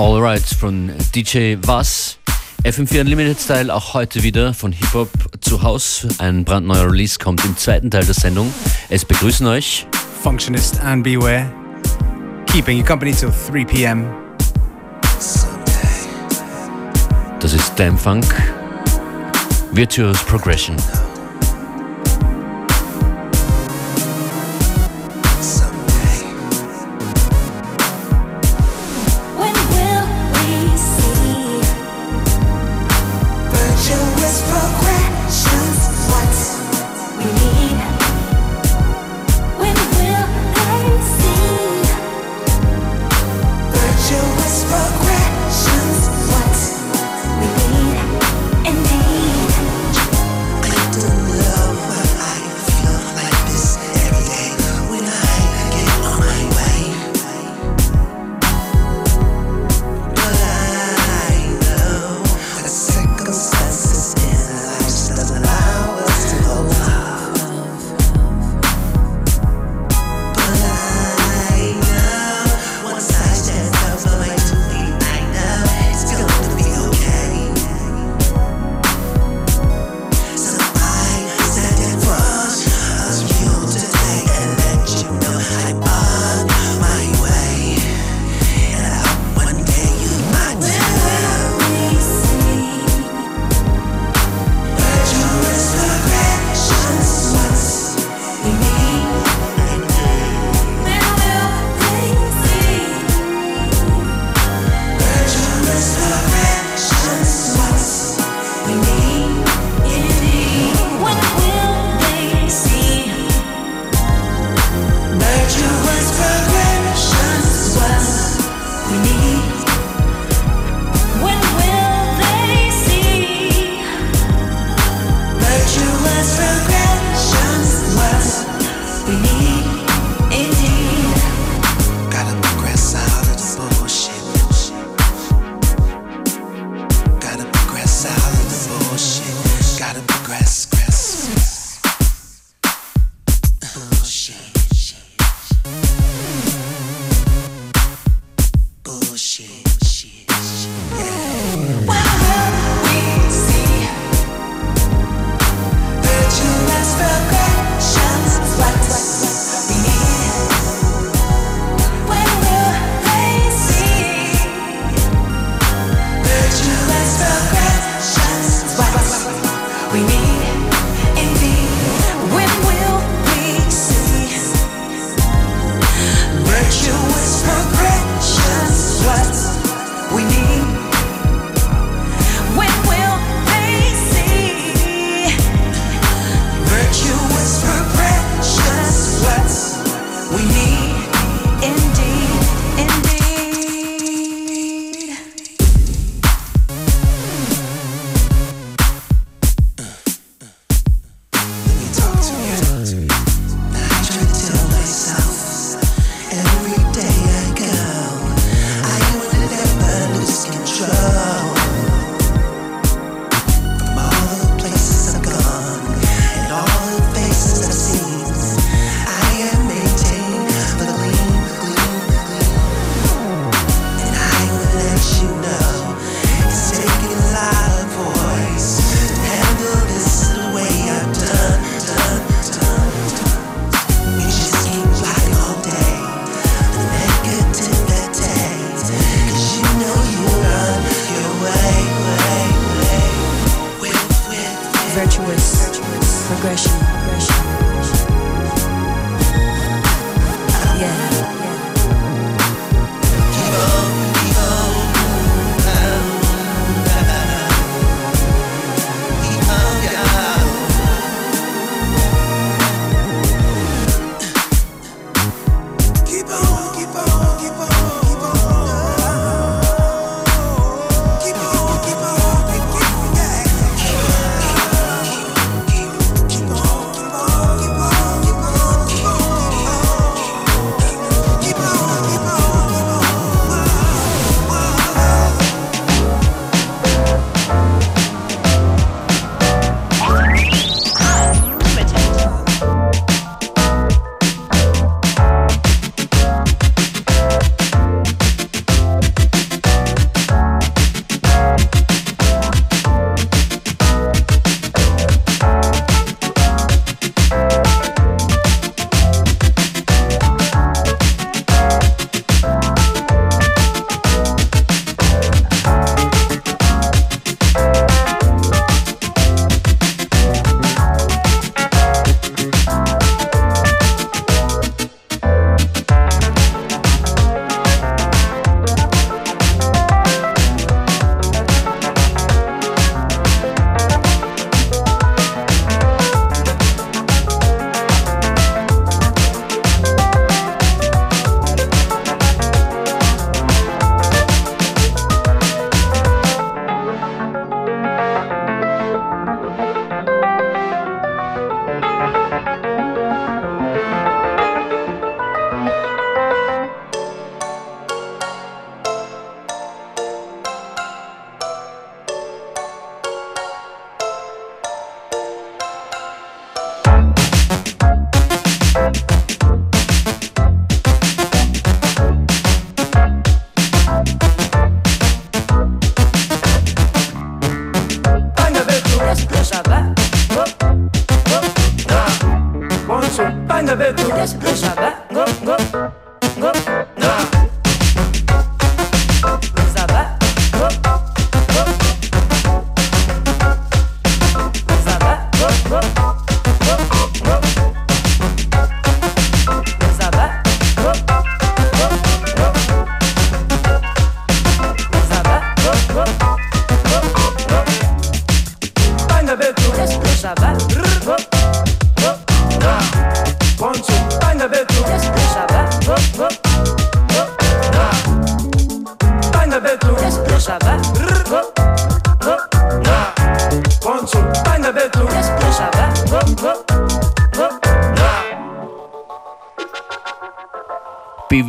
Alright von DJ Was. FM4 Unlimited Style auch heute wieder von Hip Hop zu Haus. Ein brandneuer Release kommt im zweiten Teil der Sendung. Es begrüßen euch Functionist and Beware. Keeping you company till 3 p.m. Das ist Damn Funk. Virtuous Progression.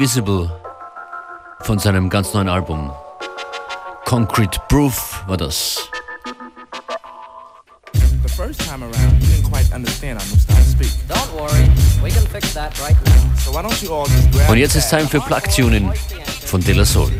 Visible von seinem ganz neuen Album. Concrete Proof war das. The first time around, you didn't quite understand new style of speak. Don't worry, we can fix that right now. So why don't you all just grab Und jetzt ist Time für Plug Tuning von De La Soul.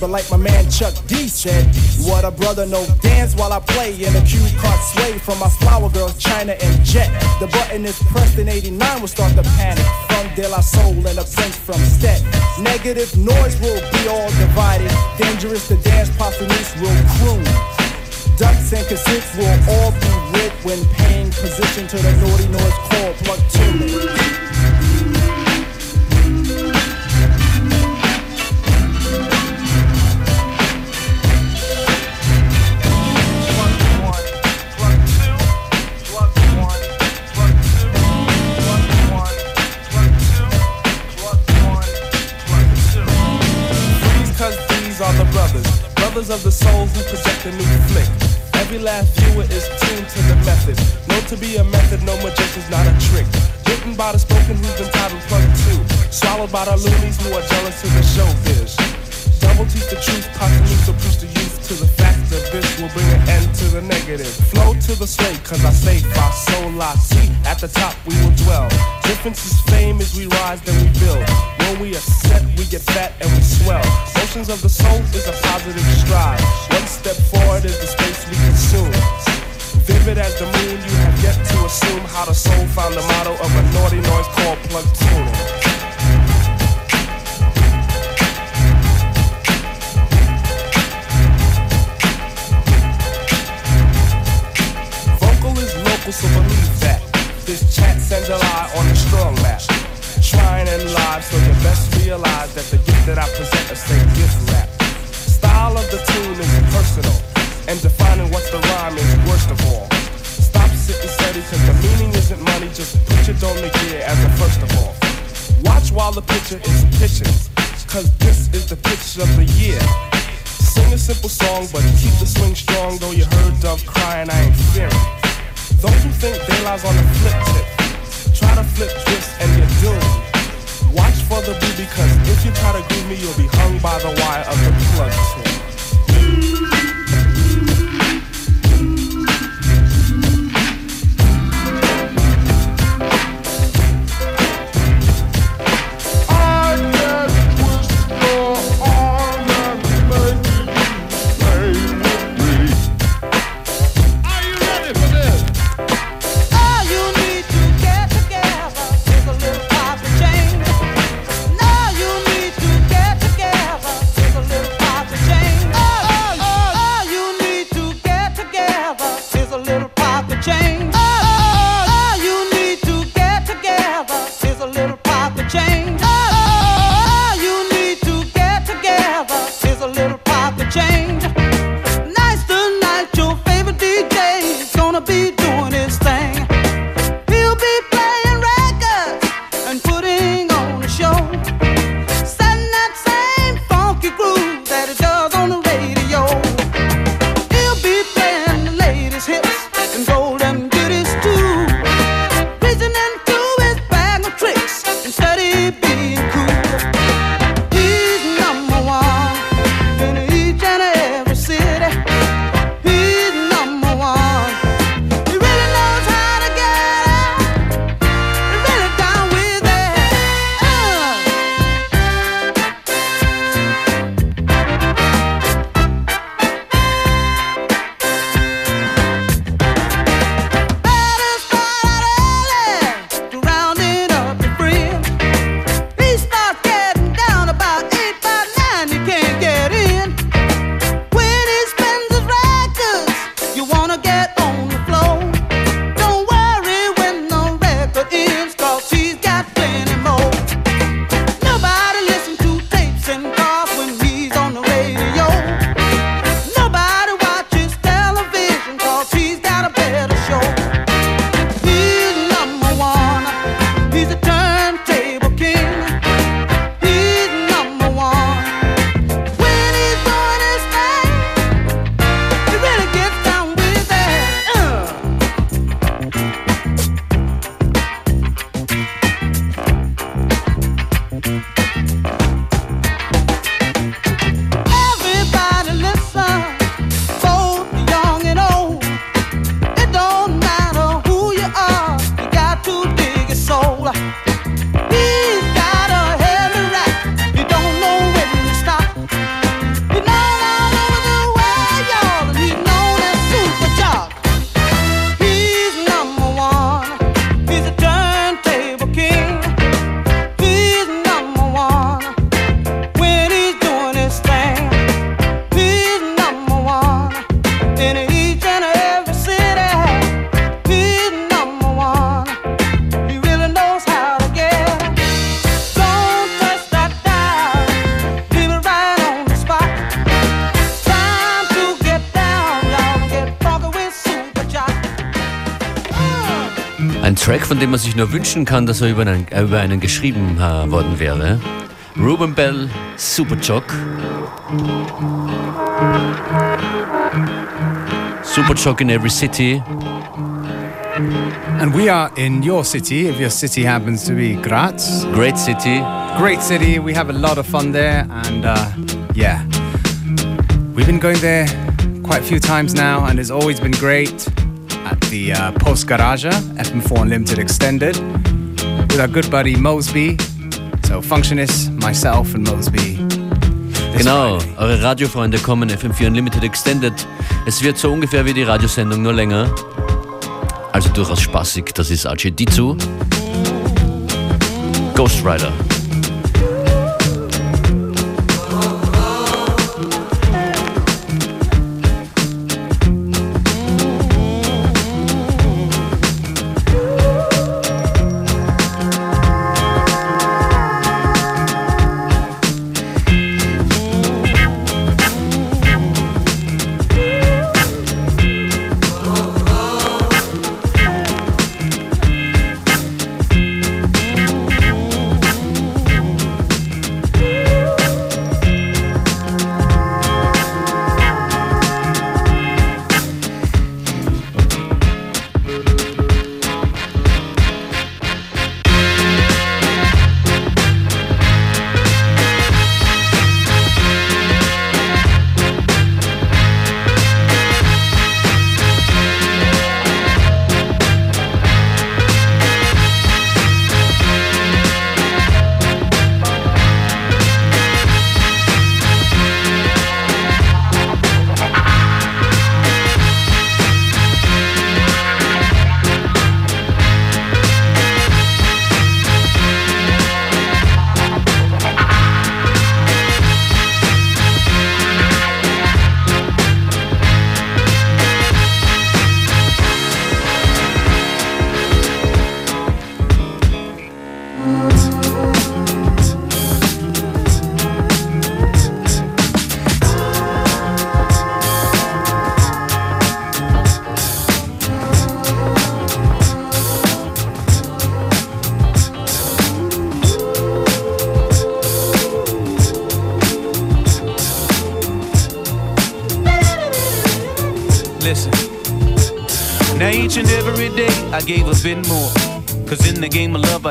But like my man Chuck D said, what a brother no dance while I play in a cue card sway from my flower girl China and Jet. The button is pressed in 89 will start the panic from De La Soul and a prince from Stet. Negative noise will be all divided, dangerous to dance posthumous will croon. Ducks and cassettes will all be lit when paying position to the naughty noise called plug tuning. By who are jealous of the showbiz. Double teach the truth, possibly to push the youth to the fact that this will bring an end to the negative. Flow to the slate, cause I say fa sol la si. At the top we will dwell. Difference is fame as we rise, then we build. When we are set, we get fat and we swell. Motions of the soul is a positive stride. Your as a first of all. Watch while the picture is pitching, cause this is the pitch of the year. Sing a simple song, but keep the swing strong. Though you heard Dove crying, I ain't fearing. Those who think they lies on the flip tip, try to flip twist and you're doomed. Watch for the boo because if you try to groove me, you'll be hung by the wire of the plug. Track, von dem man sich nur wünschen kann, dass er über einen, äh, über einen geschrieben äh, worden wäre. Ruben Bell, Superchock. Superchock in every city. And we are in your city, if your city happens to be Graz. Great city. Great city, we have a lot of fun there, and uh, yeah. We've been going there quite a few times now, and it's always been great at the uh, Post Garage, FM4 Unlimited Extended, with our good buddy Mosby. So, Functionist, myself, and Mosby. Genau, Friday. eure Radiofreunde kommen, FM4 Unlimited Extended. Es wird so ungefähr wie die Radiosendung, nur länger. Also durchaus spaßig, das ist Archie-Dizu. Ghost Rider.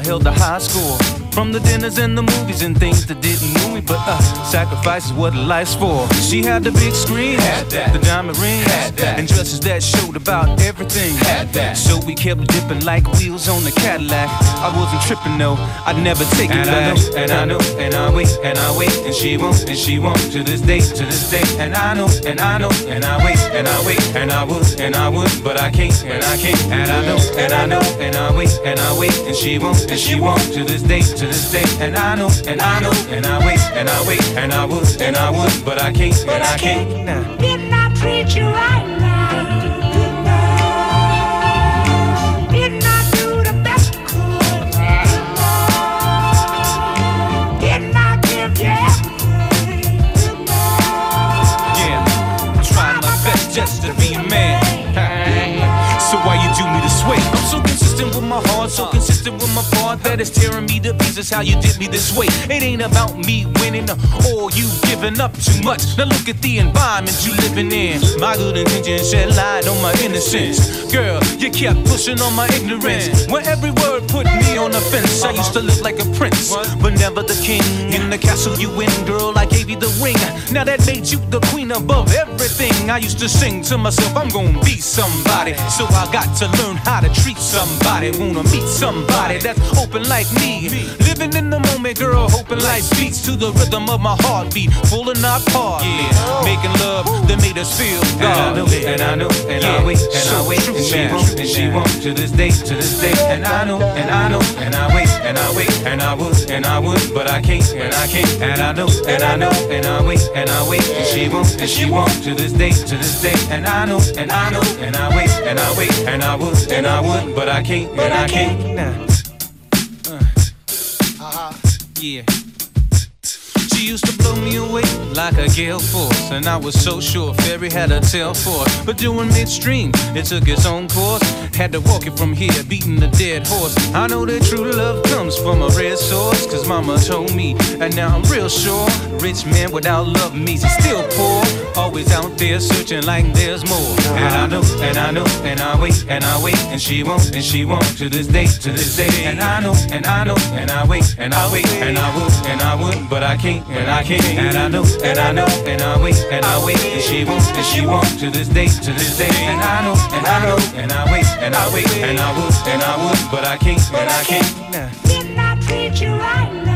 Held a high score. From the dinners and the movies and things that didn't move me, but uh, sacrifice is what life's for. She had the big screen, had that. the diamond ring, had that. and dresses that showed about everything. Had that. So we kept dipping like wheels on the Cadillac. I wasn't tripping though, I'd never take it And I know, and I know, and I wait, and I wait, and she won't, and she won't to this day, to this day. And I know, and I know, and I wait, and I wait, and I would, and I would, but I can't, and I can't. And I know, and I know, and I wait, and I wait, and she won't, and she won't to this day, to this day. And I know, and I know, and I wait, and I wait, and I would, and I would, but I can't, and I can't. Nah. Didn't I treat you right now? Didn't I do the best I could? Didn't I give you everything? I'm trying my best just to be a man. So why you do me this way? I'm so consistent with my heart, so consistent with my part that's tearing me to pieces. How you did me this way? It ain't about me winning or you giving up too much. Now look at the environment you living in. My good intentions shed light on my innocence. Girl, you kept pushing on my ignorance. When every word put me on the fence, I used to live like a prince, but never the king. In the castle you win, girl, I gave you the ring. Now that made you the queen above everything. I used to sing to myself, I'm gonna be somebody. So I got to learn how to treat somebody. Wanna meet somebody that's open like me. Living in the moment, girl, hoping life beats to the rhythm of my heartbeat. Full and not part. Yeah, making love that made us feel And I know, and I know, and Yeah, I wait, and so I wait, and she man. won't, and she won't to this day, to this day. And I know, and I know, and I wait, and I wait, and I would, and I would, but I can't, and I can't. And I know, and I know, and I wait, and I wait, and she won't, and she won't to this day, to this day. And I know, and I know, and I wait, and I wait, and I would, and I would, but I can't, and I can't. Nah. Yeah. She used to blow me away like a gale force, and I was so sure Fairy had a tail for it. But during midstream, it took its own course. Had to walk it from here, beating a dead horse. I know that true love comes from a red source, cause mama told me, and now I'm real sure. Rich man without love means he's still poor. Always out there searching like there's more. And I know, and I know, and I wait, and I wait, and she won't, and she won't to this day, to this day. And I know, and I know, and I wait, and I wait, and I would, and I would, but I can't, and I can't. And I know, and I know, and I wait, and I wait, and she won't, and she won't to this day, to this day. And I know, and I know, and I wait, and I wait, and I would, and I would, but I can't, and I can't. Didn't I treat you right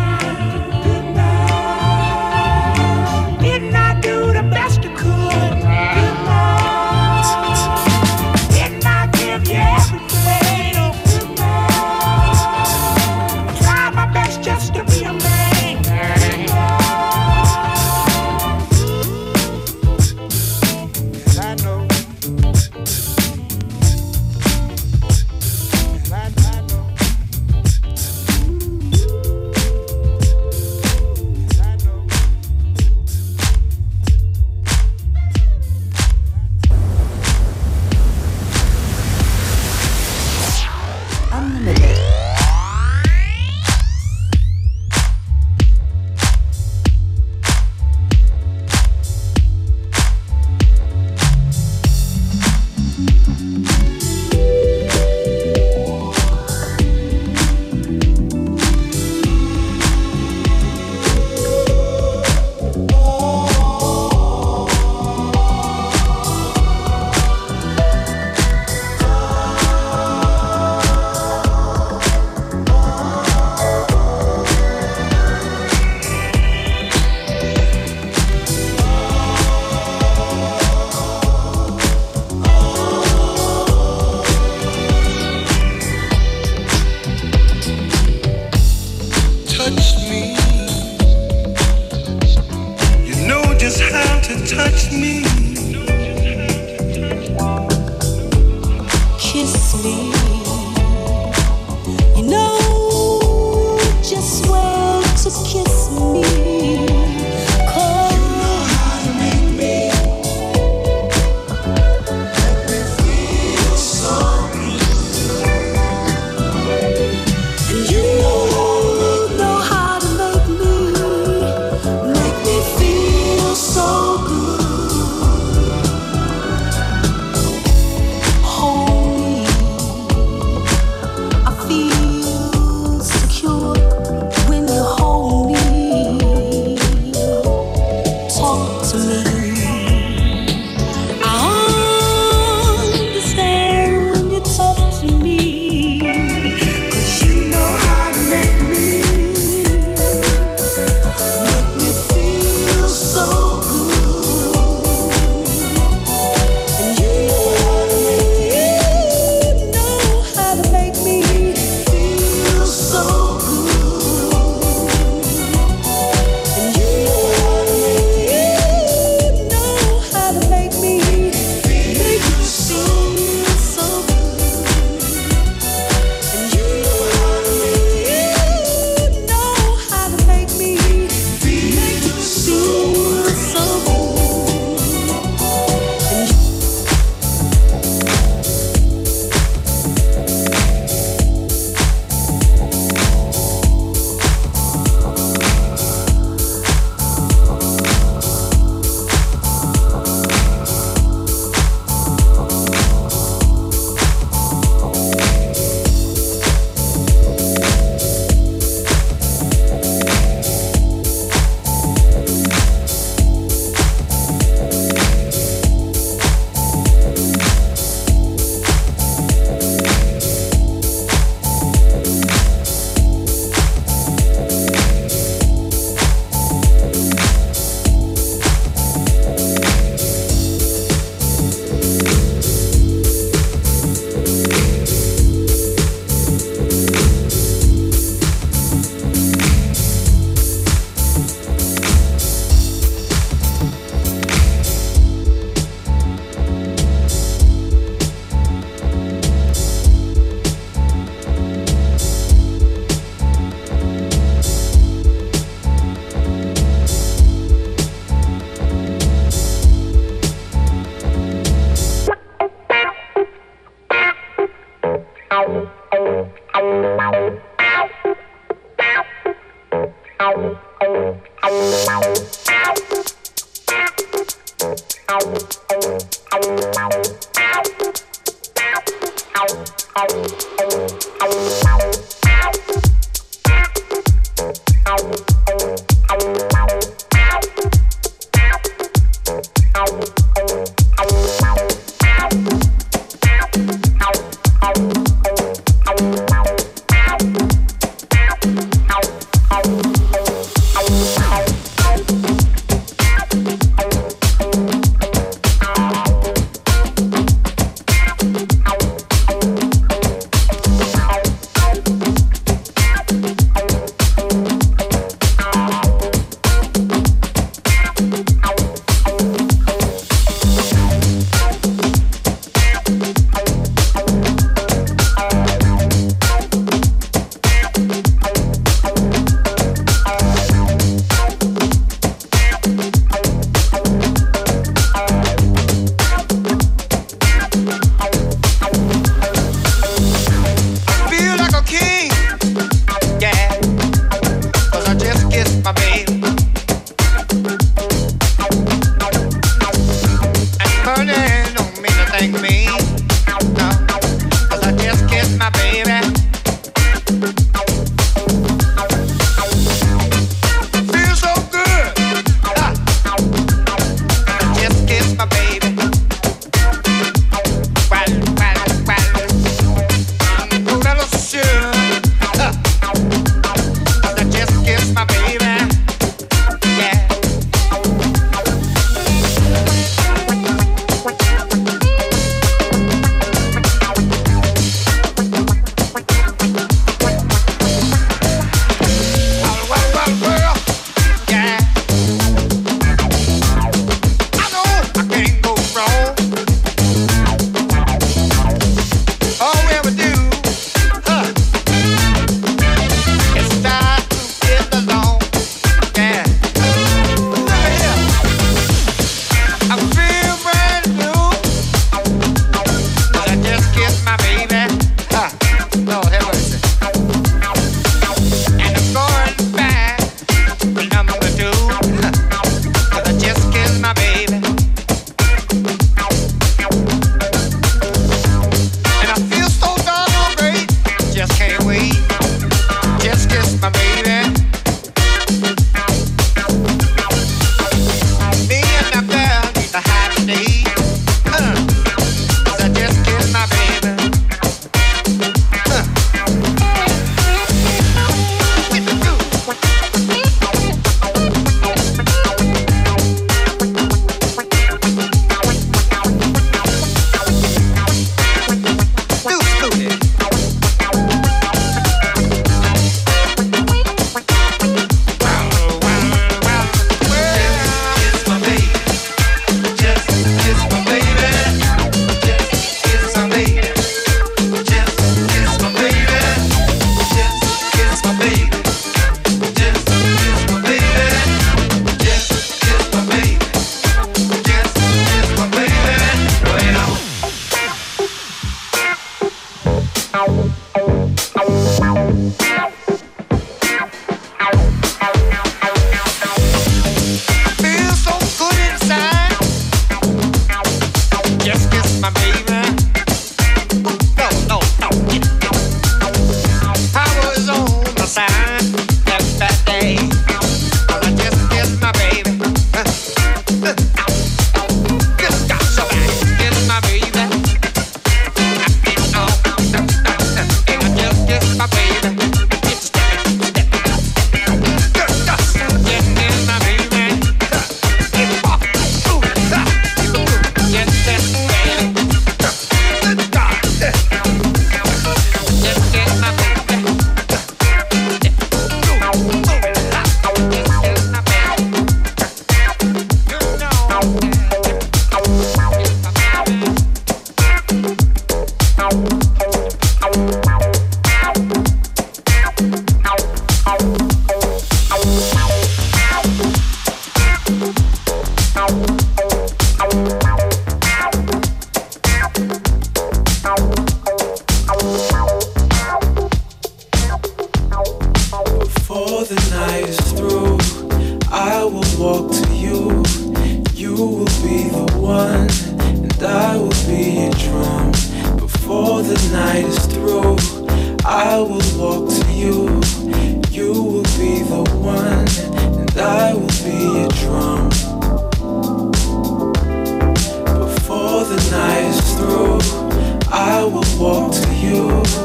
Walk to you.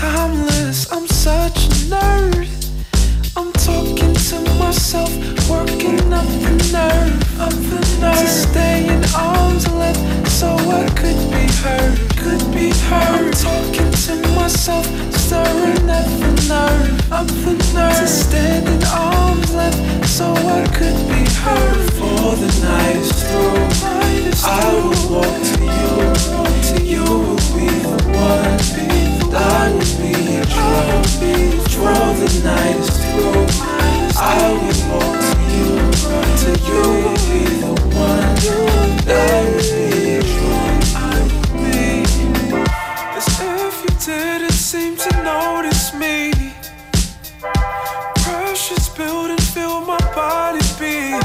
Timeless. I'm such a nerd. I'm talking to myself, working up the nerve, up the nerve to stay in arm's length, so I could be heard, could be heard. I'm talking to myself, stirring up the nerve, up the nerve to stand in arm's length, so I could be heard. For the night is through, I will walk to you. You will be the one, and I will be drum. Before the night is through, I will to you. To you be the one, I will be drum. I will be as if you didn't seem to notice me. Pressure's build and feel my body beat.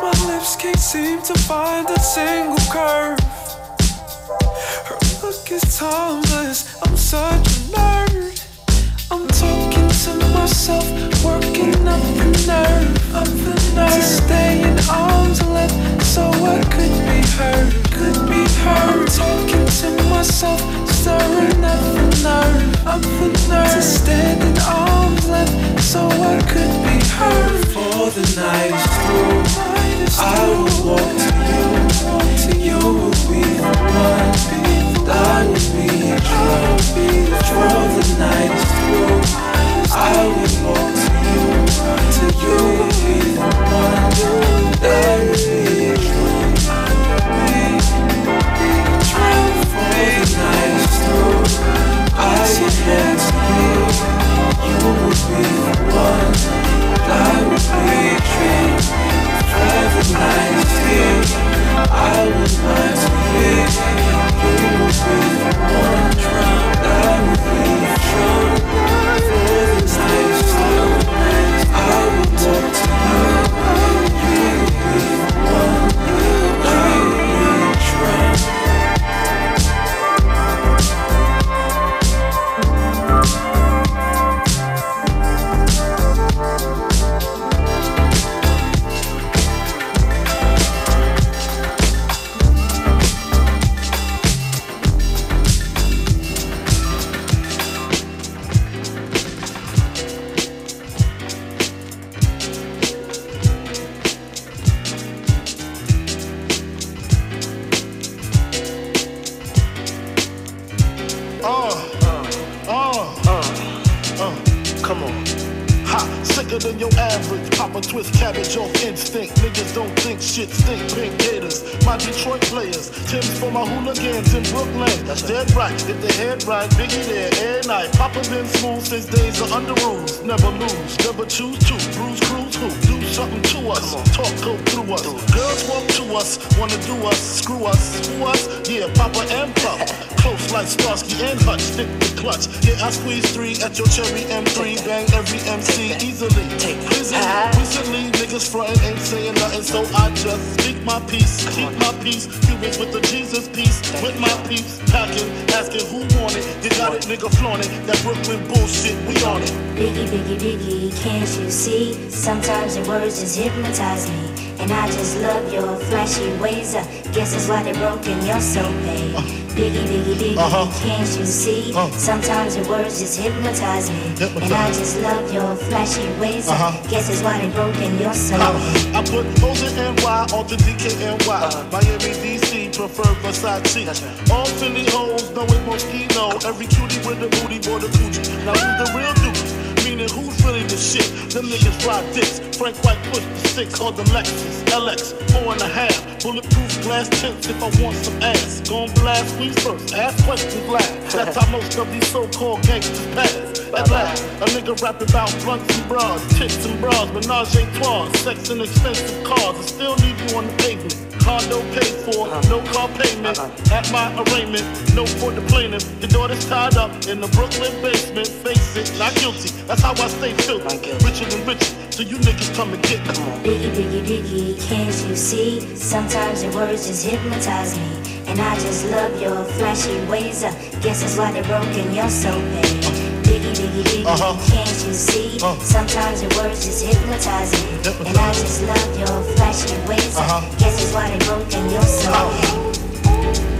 My lips can't seem to find a single curve. Look timeless. I'm such a nerd. I'm talking to myself, working up the nerve, up the nerve to stay in arm's length, so I could be heard, could be heard. I'm talking to myself, stirring up the nerve, up the nerve to stand in arm's length, so I could be heard. For the night is through, I will walk I will. Will be not speak, you will be the one, That's dead right. If the head right, Biggie there every night. Papa been smooth since days of Underoos. Never lose, never choose to. Bruise, cruise, who? Do something to us. Talk, go through us. Girls walk to us, wanna do us, screw us, who us? Yeah, Papa and Papa. Close like Starsky and Hutch, stick the clutch. Yeah, I squeeze three at your cherry M3, bang every MC easily. Take prison, recently niggas frontin' ain't saying nothing, so I just speak my peace, keep my peace. Cubans with the Jesus piece, with my peeps, packing, asking who want it. You got it, nigga, flaunt it. That Brooklyn bullshit, we on it. Biggie, biggie, biggie, can't you see? Sometimes your words just hypnotize me. And I just love your flashy ways. I guess that's why they're broken, you're so paid. Biggie, biggie, biggie, Uh-huh. can't you see? Sometimes your words just hypnotize me. And I just love your flashy ways. I Uh-huh. guess that's why they're broken, you're so paid. I put hoes in NY the DKNY. Miami, DC, prefer Versace. All Philly hoes know it Moschino. Every cutie with a booty, boy, the coochie. Now who's the real dude? Meaning, who's really the shit? Them niggas ride dicks. Frank White pushed the stick called the Lexus LX, four and a half. Bulletproof glass tints if I want some ass. Gon' blast squeeze first, ask questions last. That's how most of these so-called gangsters pass. At last, a nigga rap about blunts and bras, tits and bras, menage a trois, sex and expensive cars. I still leave you on the pavement. Condo paid for, no car payment. At my arraignment, no for the plaintiff. Your daughter's tied up in the Brooklyn basement. Face it, not guilty. That's how I stay too. Richer than richer. So you niggas come and get come on. Biggie, biggie, biggie, can't you see? Sometimes your words just hypnotize me. And I just love your flashy ways. I guess that's why they're broken, you're so bad. Uh-huh. can't you see? Sometimes your words just hypnotize me. And I just love your flashy ways. Uh-huh. guess that's why they're broken, you're so bad. Oh,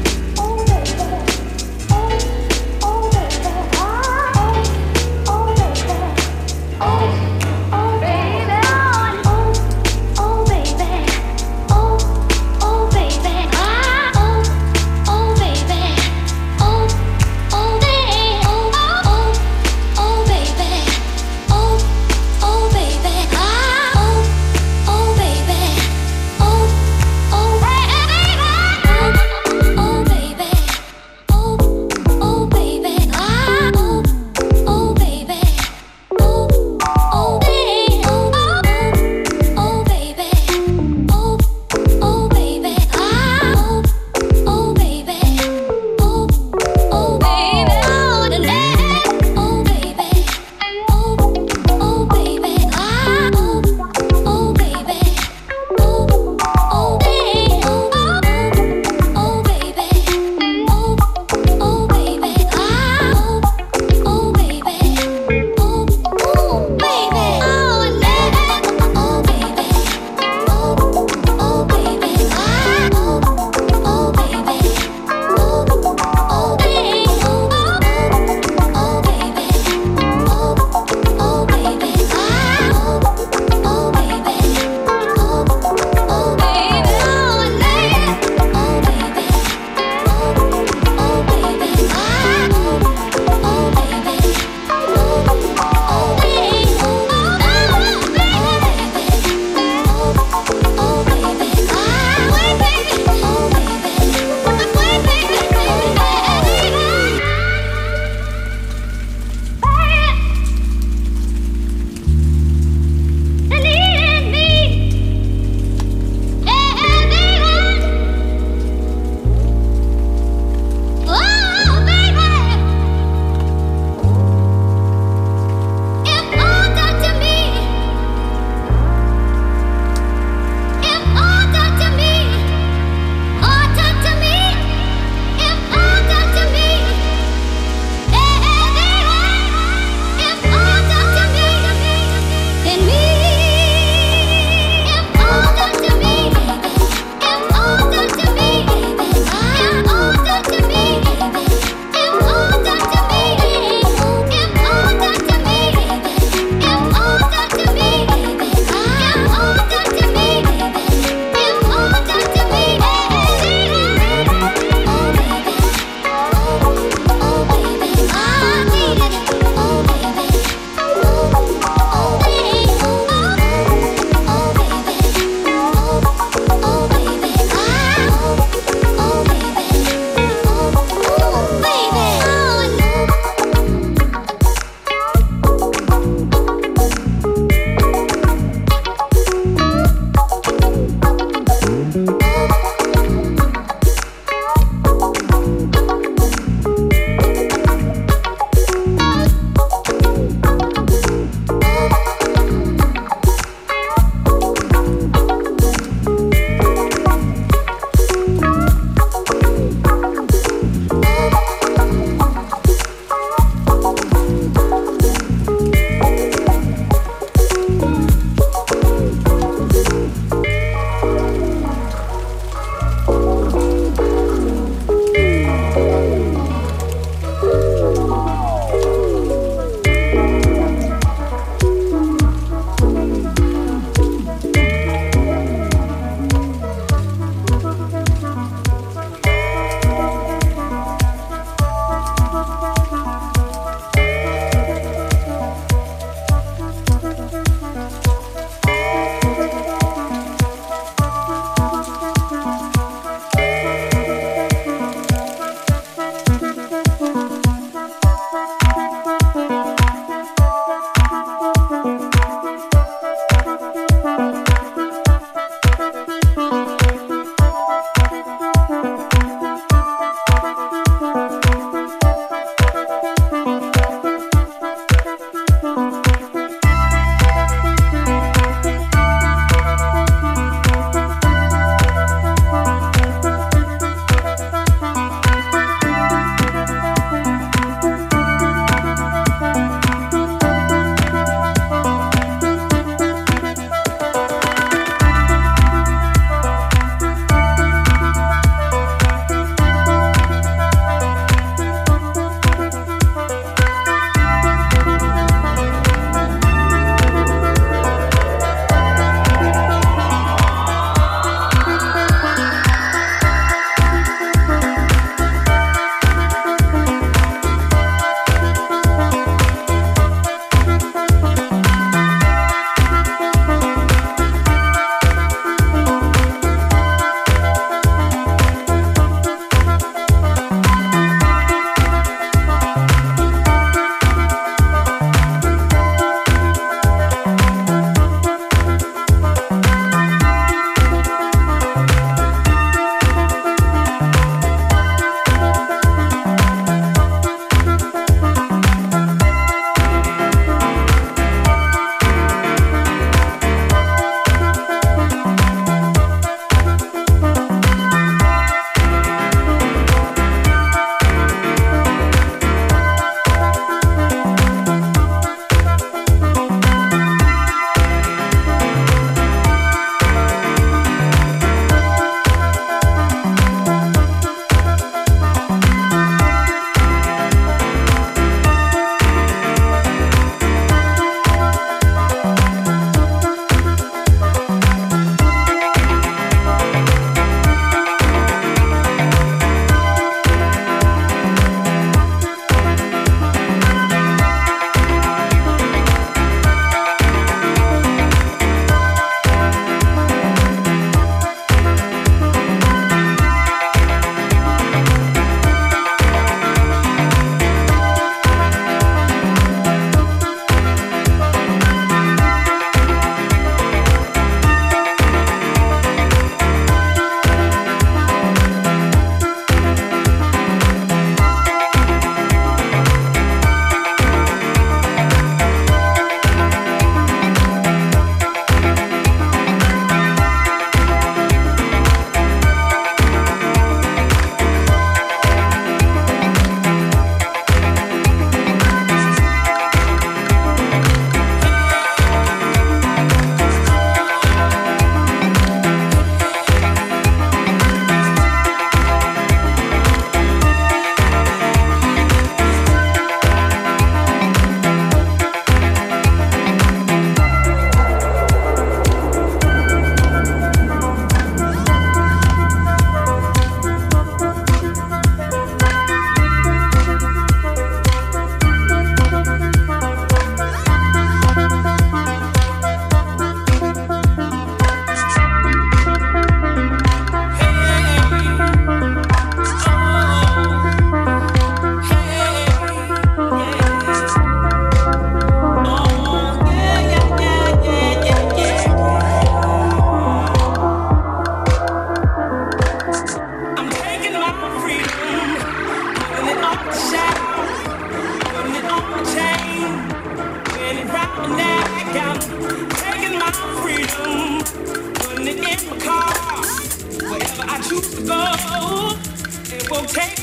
Last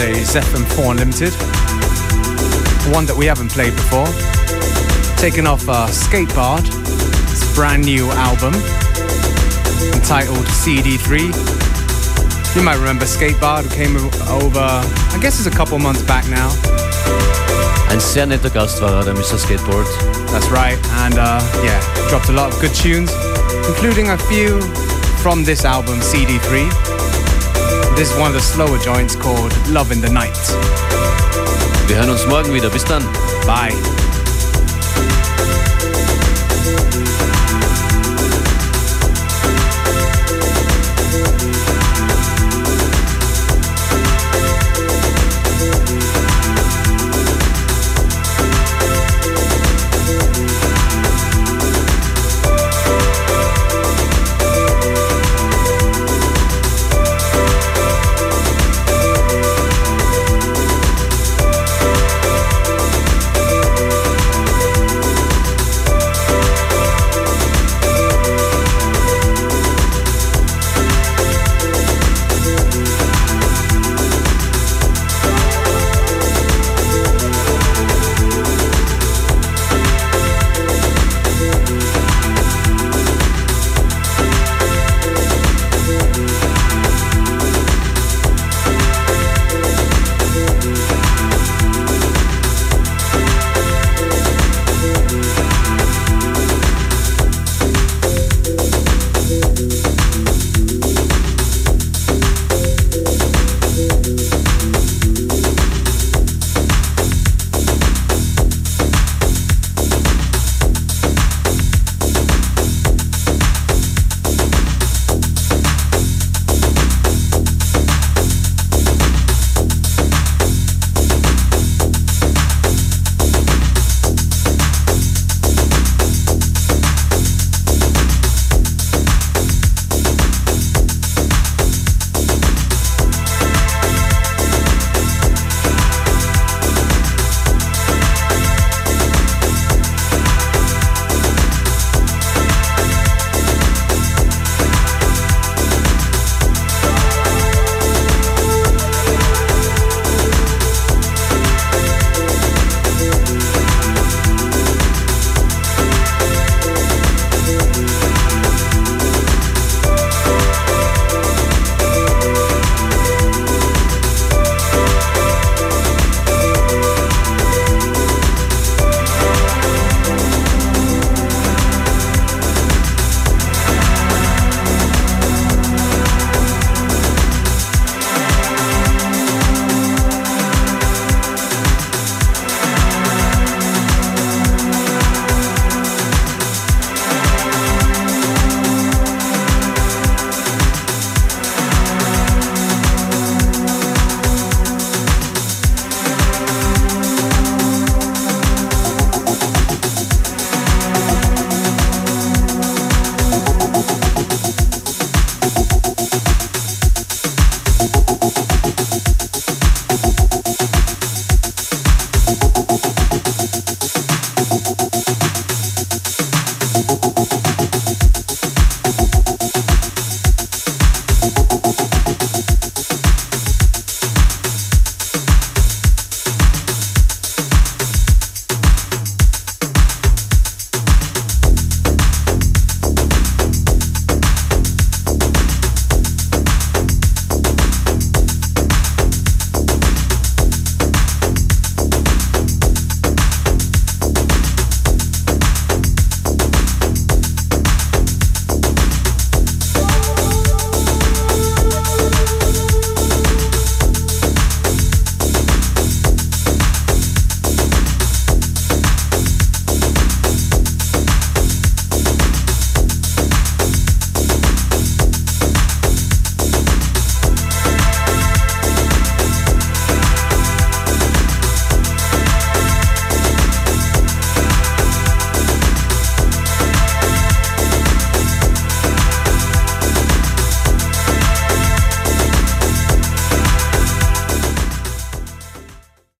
today's FM4 Unlimited. One that we haven't played before. Taken off uh, Skatebard. It's a brand new album entitled CD3. You might remember Skatebard who came over, I guess it's a couple months back now. Ein sehr netter Gast war er, der Mr. Skateboard. That's right, and uh, yeah, dropped a lot of good tunes, including a few from this album, CD3. This is one of the slower joints called Love in the Night. Wir hören uns morgen wieder. Bis dann. Bye.